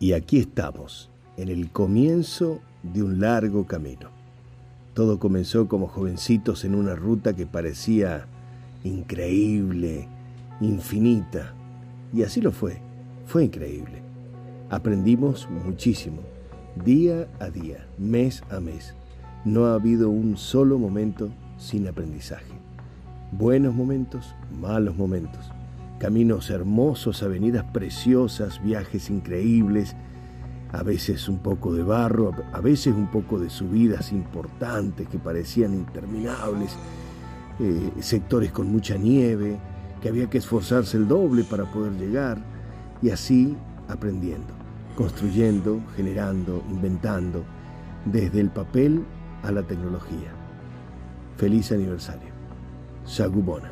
Y aquí estamos, en el comienzo de un largo camino. Todo comenzó como jovencitos en una ruta que parecía increíble, infinita. Y así lo fue, fue increíble. Aprendimos muchísimo, día a día, mes a mes. No ha habido un solo momento sin aprendizaje. Buenos momentos, malos momentos. Caminos hermosos, avenidas preciosas, viajes increíbles, a veces un poco de barro, a veces un poco de subidas importantes que parecían interminables, eh, sectores con mucha nieve, que había que esforzarse el doble para poder llegar, y así aprendiendo, construyendo, generando, inventando, desde el papel a la tecnología. Feliz aniversario. Sagubona.